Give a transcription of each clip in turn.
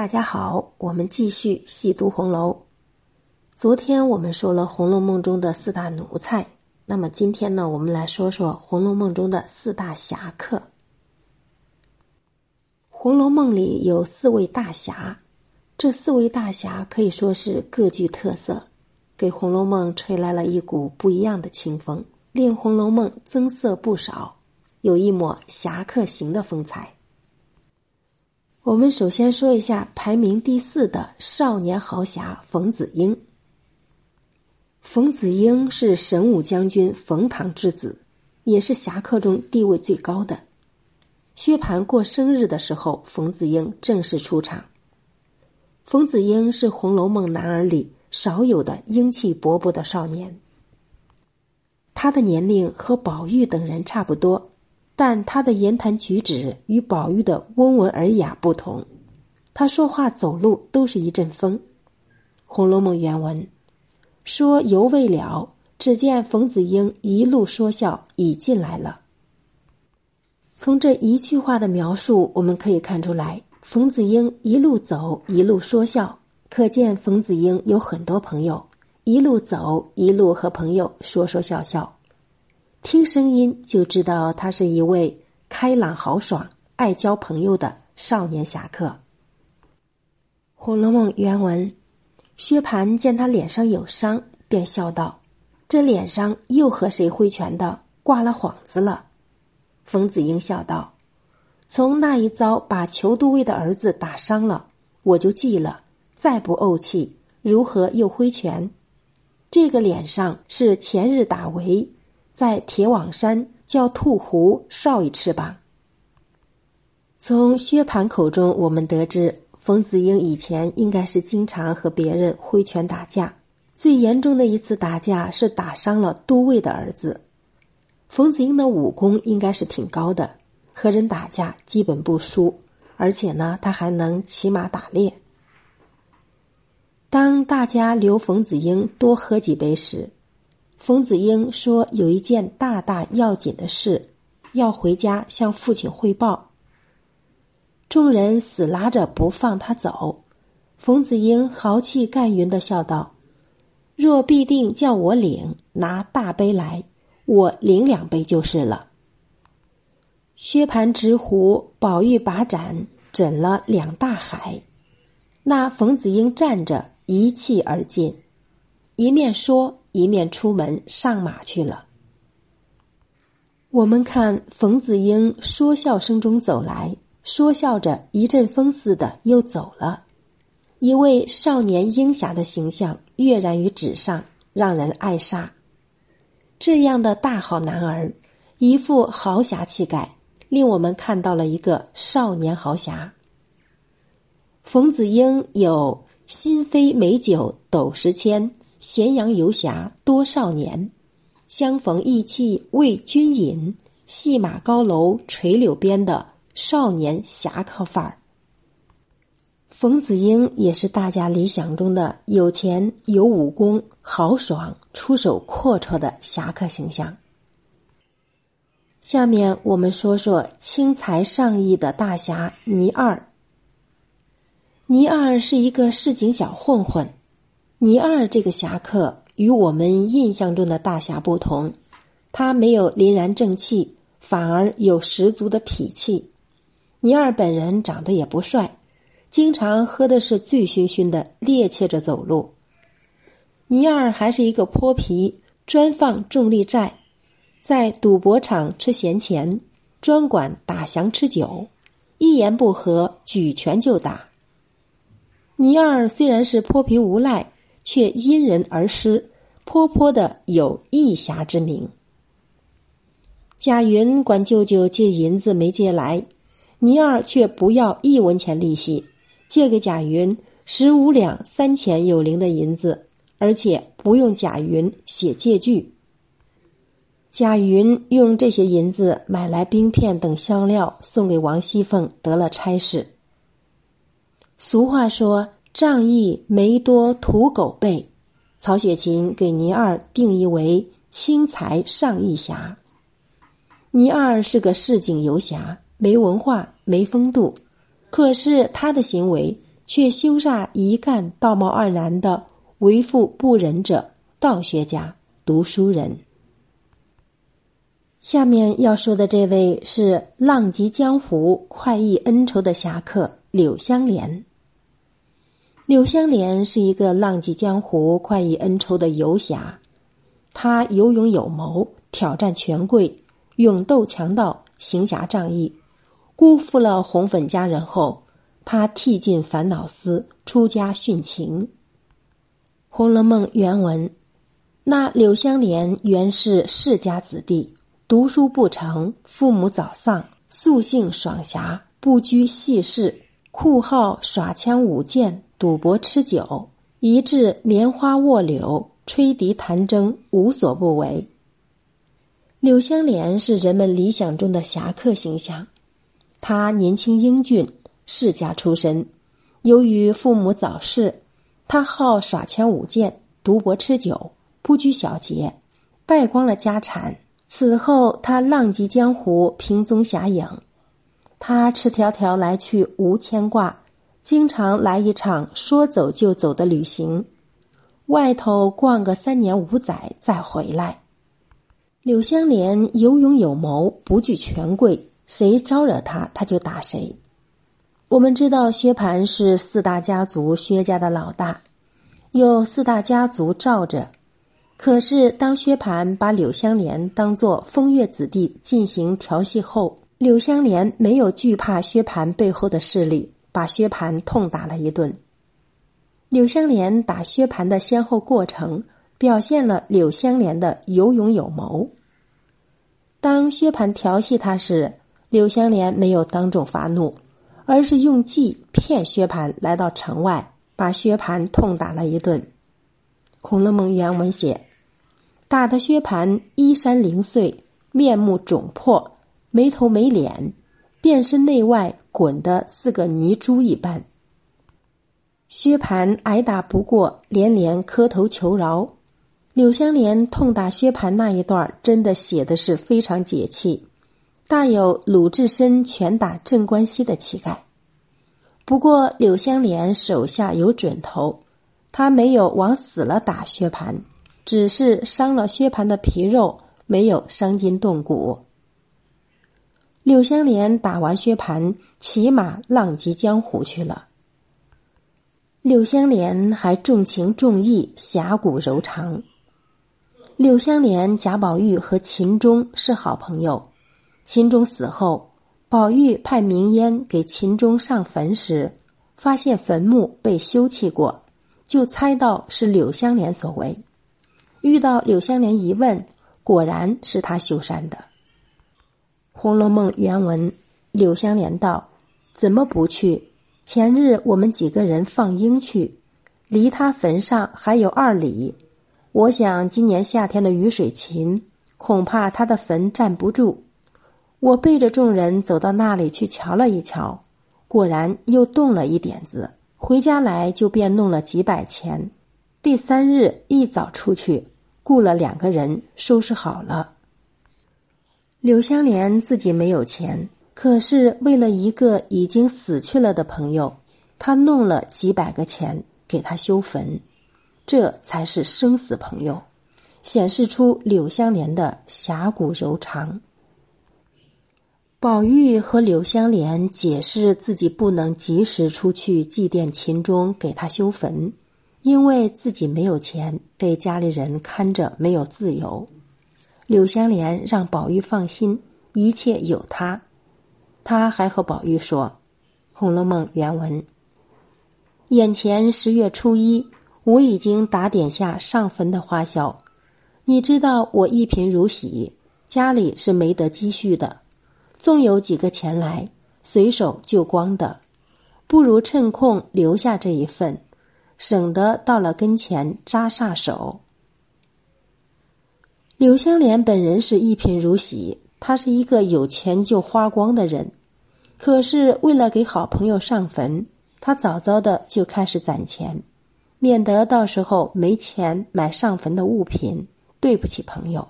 大家好，我们继续细读红楼。昨天我们说了《红楼梦》中的四大奴才，那么今天呢，我们来说说《红楼梦》中的四大侠客。《红楼梦》里有四位大侠，这四位大侠可以说是各具特色，给《红楼梦》吹来了一股不一样的清风，令《红楼梦》增色不少，有一抹侠客行的风采。我们首先说一下排名第四的少年豪侠冯子英。冯子英是神武将军冯唐之子，也是侠客中地位最高的。薛蟠过生日的时候，冯子英正式出场。冯子英是《红楼梦》男儿里少有的英气勃勃的少年。他的年龄和宝玉等人差不多。但他的言谈举止与宝玉的温文尔雅不同，他说话走路都是一阵风。《红楼梦》原文说：“犹未了，只见冯子英一路说笑已进来了。”从这一句话的描述，我们可以看出来，冯子英一路走一路说笑，可见冯子英有很多朋友，一路走一路和朋友说说笑笑。听声音就知道他是一位开朗豪爽、爱交朋友的少年侠客。《红楼梦》原文：薛蟠见他脸上有伤，便笑道：“这脸上又和谁挥拳的？挂了幌子了。”冯子英笑道：“从那一遭把裘都尉的儿子打伤了，我就记了，再不怄气，如何又挥拳？这个脸上是前日打围。”在铁网山叫兔狐少一翅膀。从薛蟠口中，我们得知冯子英以前应该是经常和别人挥拳打架，最严重的一次打架是打伤了都尉的儿子。冯子英的武功应该是挺高的，和人打架基本不输，而且呢，他还能骑马打猎。当大家留冯子英多喝几杯时。冯子英说：“有一件大大要紧的事，要回家向父亲汇报。”众人死拉着不放他走。冯子英豪气干云的笑道：“若必定叫我领，拿大杯来，我领两杯就是了。”薛蟠执壶，宝玉把盏，斟了两大海。那冯子英站着，一气而尽，一面说。一面出门上马去了。我们看冯子英说笑声中走来，说笑着一阵风似的又走了，一位少年英侠的形象跃然于纸上，让人爱煞。这样的大好男儿，一副豪侠气概，令我们看到了一个少年豪侠。冯子英有心飞美酒斗十千。咸阳游侠多少年，相逢意气为君饮，戏马高楼垂柳边的少年侠客范儿。冯子英也是大家理想中的有钱有武功、豪爽、出手阔绰的侠客形象。下面我们说说轻财上亿的大侠倪二。倪二是一个市井小混混。倪二这个侠客与我们印象中的大侠不同，他没有凛然正气，反而有十足的痞气。倪二本人长得也不帅，经常喝的是醉醺醺的，趔趄着走路。倪二还是一个泼皮，专放重利债，在赌博场吃闲钱，专管打翔吃酒，一言不合举拳就打。倪二虽然是泼皮无赖。却因人而施，颇颇的有义侠之名。贾云管舅舅借银子没借来，倪二却不要一文钱利息，借给贾云十五两三钱有零的银子，而且不用贾云写借据。贾云用这些银子买来冰片等香料，送给王熙凤，得了差事。俗话说。仗义没多土狗辈，曹雪芹给倪二定义为轻财上亿侠。倪二是个市井游侠，没文化，没风度，可是他的行为却羞煞一干道貌岸然的为富不仁者，道学家、读书人。下面要说的这位是浪迹江湖、快意恩仇的侠客柳湘莲。柳湘莲是一个浪迹江湖、快意恩仇的游侠，他有勇有谋，挑战权贵，勇斗强盗，行侠仗义。辜负了红粉佳人后，他剃尽烦恼丝，出家殉情。《红楼梦》原文：那柳湘莲原是世家子弟。读书不成，父母早丧，素性爽侠，不拘细事，酷好耍枪舞剑、赌博吃酒，一致棉花卧柳、吹笛弹筝，无所不为。柳湘莲是人们理想中的侠客形象，他年轻英俊，世家出身。由于父母早逝，他好耍枪舞剑、赌博吃酒，不拘小节，败光了家产。此后，他浪迹江湖，平踪侠影。他赤条条来去无牵挂，经常来一场说走就走的旅行，外头逛个三年五载再回来。柳湘莲有勇有谋，不惧权贵，谁招惹他，他就打谁。我们知道薛蟠是四大家族薛家的老大，有四大家族罩着。可是，当薛蟠把柳湘莲当作风月子弟进行调戏后，柳湘莲没有惧怕薛蟠背后的势力，把薛蟠痛打了一顿。柳湘莲打薛蟠的先后过程，表现了柳湘莲的有勇有谋。当薛蟠调戏他时，柳湘莲没有当众发怒，而是用计骗薛蟠来到城外，把薛蟠痛打了一顿。《红楼梦》原文写。打的薛蟠衣衫零碎，面目肿破，没头没脸，遍身内外滚得似个泥猪一般。薛蟠挨打不过，连连磕头求饶。柳湘莲痛打薛蟠那一段，真的写的是非常解气，大有鲁智深拳打镇关西的气概。不过柳湘莲手下有准头，他没有往死了打薛蟠。只是伤了薛蟠的皮肉，没有伤筋动骨。柳湘莲打完薛蟠，骑马浪迹江湖去了。柳湘莲还重情重义，侠骨柔肠。柳湘莲、贾宝玉和秦钟是好朋友。秦钟死后，宝玉派明烟给秦钟上坟时，发现坟墓被修葺过，就猜到是柳湘莲所为。遇到柳湘莲一问，果然是他修缮的。《红楼梦》原文：柳湘莲道：“怎么不去？前日我们几个人放鹰去，离他坟上还有二里。我想今年夏天的雨水勤，恐怕他的坟站不住。我背着众人走到那里去瞧了一瞧，果然又动了一点子。回家来就便弄了几百钱。第三日一早出去。”雇了两个人收拾好了。柳湘莲自己没有钱，可是为了一个已经死去了的朋友，他弄了几百个钱给他修坟，这才是生死朋友，显示出柳湘莲的侠骨柔肠。宝玉和柳湘莲解释自己不能及时出去祭奠秦钟，给他修坟。因为自己没有钱，被家里人看着没有自由。柳湘莲让宝玉放心，一切有他。他还和宝玉说，《红楼梦》原文：眼前十月初一，我已经打点下上坟的花销。你知道我一贫如洗，家里是没得积蓄的，纵有几个钱来，随手就光的，不如趁空留下这一份。省得到了跟前扎煞手。柳湘莲本人是一贫如洗，他是一个有钱就花光的人，可是为了给好朋友上坟，他早早的就开始攒钱，免得到时候没钱买上坟的物品，对不起朋友。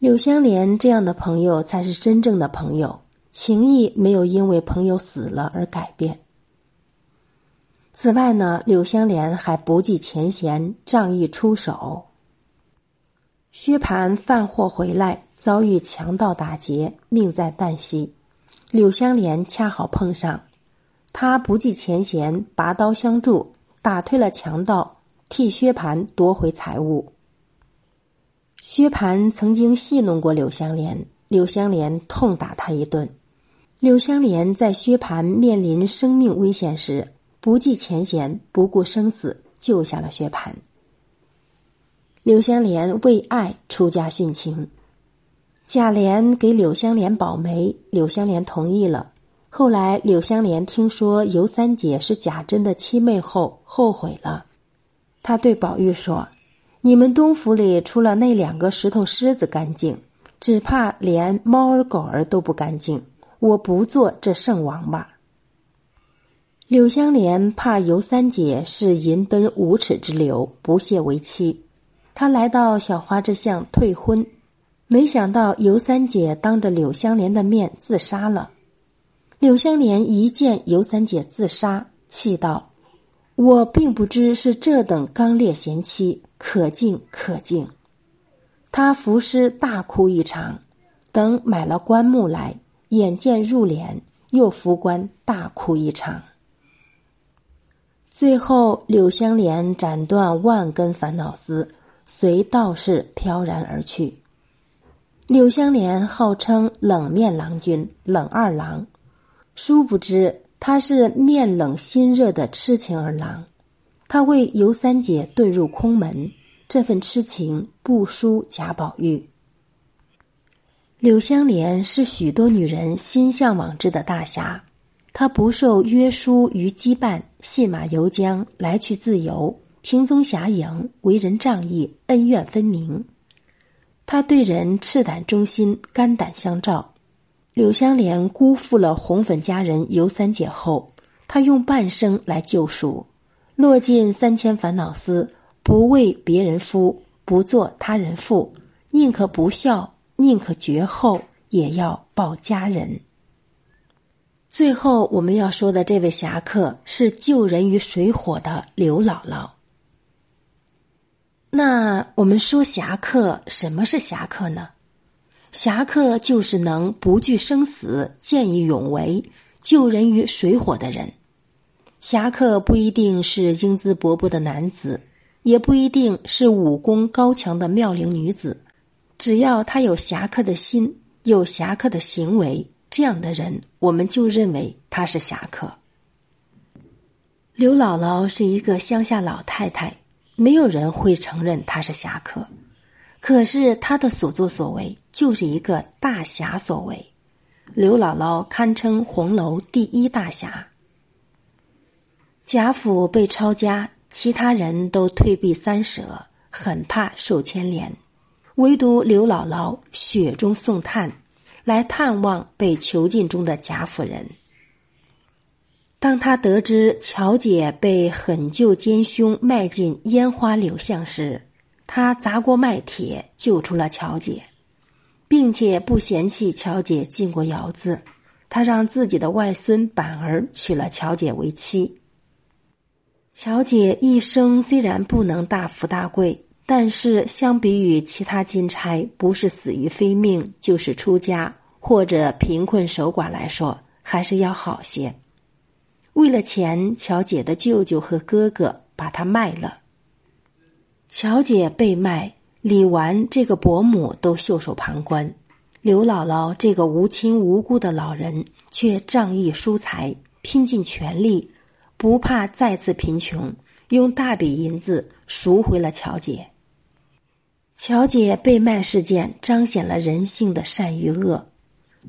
柳湘莲这样的朋友才是真正的朋友，情谊没有因为朋友死了而改变。此外呢，柳湘莲还不计前嫌，仗义出手。薛蟠贩货回来，遭遇强盗打劫，命在旦夕。柳湘莲恰好碰上，他不计前嫌，拔刀相助，打退了强盗，替薛蟠夺回财物。薛蟠曾经戏弄过柳湘莲，柳湘莲痛打他一顿。柳湘莲在薛蟠面临生命危险时，不计前嫌，不顾生死，救下了薛蟠。柳湘莲为爱出家殉情，贾琏给柳湘莲保媒，柳湘莲同意了。后来柳湘莲听说尤三姐是贾珍的七妹后，后悔了。他对宝玉说。你们东府里除了那两个石头狮子干净，只怕连猫儿狗儿都不干净。我不做这圣王吧。柳湘莲怕尤三姐是淫奔无耻之流，不屑为妻。他来到小花之巷退婚，没想到尤三姐当着柳湘莲的面自杀了。柳湘莲一见尤三姐自杀，气道。我并不知是这等刚烈贤妻，可敬可敬。他服尸大哭一场，等买了棺木来，眼见入殓，又扶棺大哭一场。最后，柳湘莲斩断万根烦恼丝，随道士飘然而去。柳湘莲号称冷面郎君、冷二郎，殊不知。他是面冷心热的痴情儿郎，他为尤三姐遁入空门，这份痴情不输贾宝玉。柳湘莲是许多女人心向往之的大侠，她不受约束与羁绊，信马由缰，来去自由，平踪侠影，为人仗义，恩怨分明。他对人赤胆忠心，肝胆相照。柳湘莲辜负了红粉佳人尤三姐后，他用半生来救赎，落尽三千烦恼丝，不为别人夫，不做他人妇，宁可不孝，宁可绝后，也要报家人。最后我们要说的这位侠客是救人于水火的刘姥姥。那我们说侠客，什么是侠客呢？侠客就是能不惧生死、见义勇为、救人于水火的人。侠客不一定是英姿勃勃的男子，也不一定是武功高强的妙龄女子，只要他有侠客的心，有侠客的行为，这样的人，我们就认为他是侠客。刘姥姥是一个乡下老太太，没有人会承认他是侠客。可是他的所作所为就是一个大侠所为，刘姥姥堪称红楼第一大侠。贾府被抄家，其他人都退避三舍，很怕受牵连，唯独刘姥姥雪中送炭，来探望被囚禁中的贾府人。当他得知乔姐被狠救奸凶卖进烟花柳巷时，他砸锅卖铁救出了乔姐，并且不嫌弃乔姐进过窑子。他让自己的外孙板儿娶了乔姐为妻。乔姐一生虽然不能大富大贵，但是相比于其他金钗，不是死于非命，就是出家或者贫困守寡来说，还是要好些。为了钱，乔姐的舅舅和哥哥把她卖了。乔姐被卖，李纨这个伯母都袖手旁观，刘姥姥这个无亲无故的老人却仗义疏财，拼尽全力，不怕再次贫穷，用大笔银子赎回了乔姐。乔姐被卖事件彰显了人性的善与恶，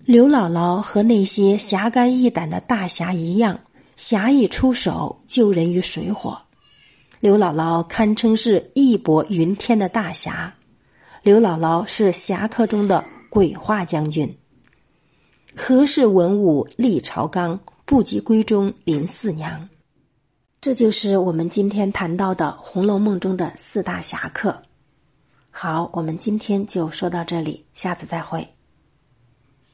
刘姥姥和那些侠肝义胆的大侠一样，侠义出手救人于水火。刘姥姥堪称是义薄云天的大侠，刘姥姥是侠客中的鬼话将军。何氏文武立朝纲，不及闺中林四娘。这就是我们今天谈到的《红楼梦》中的四大侠客。好，我们今天就说到这里，下次再会。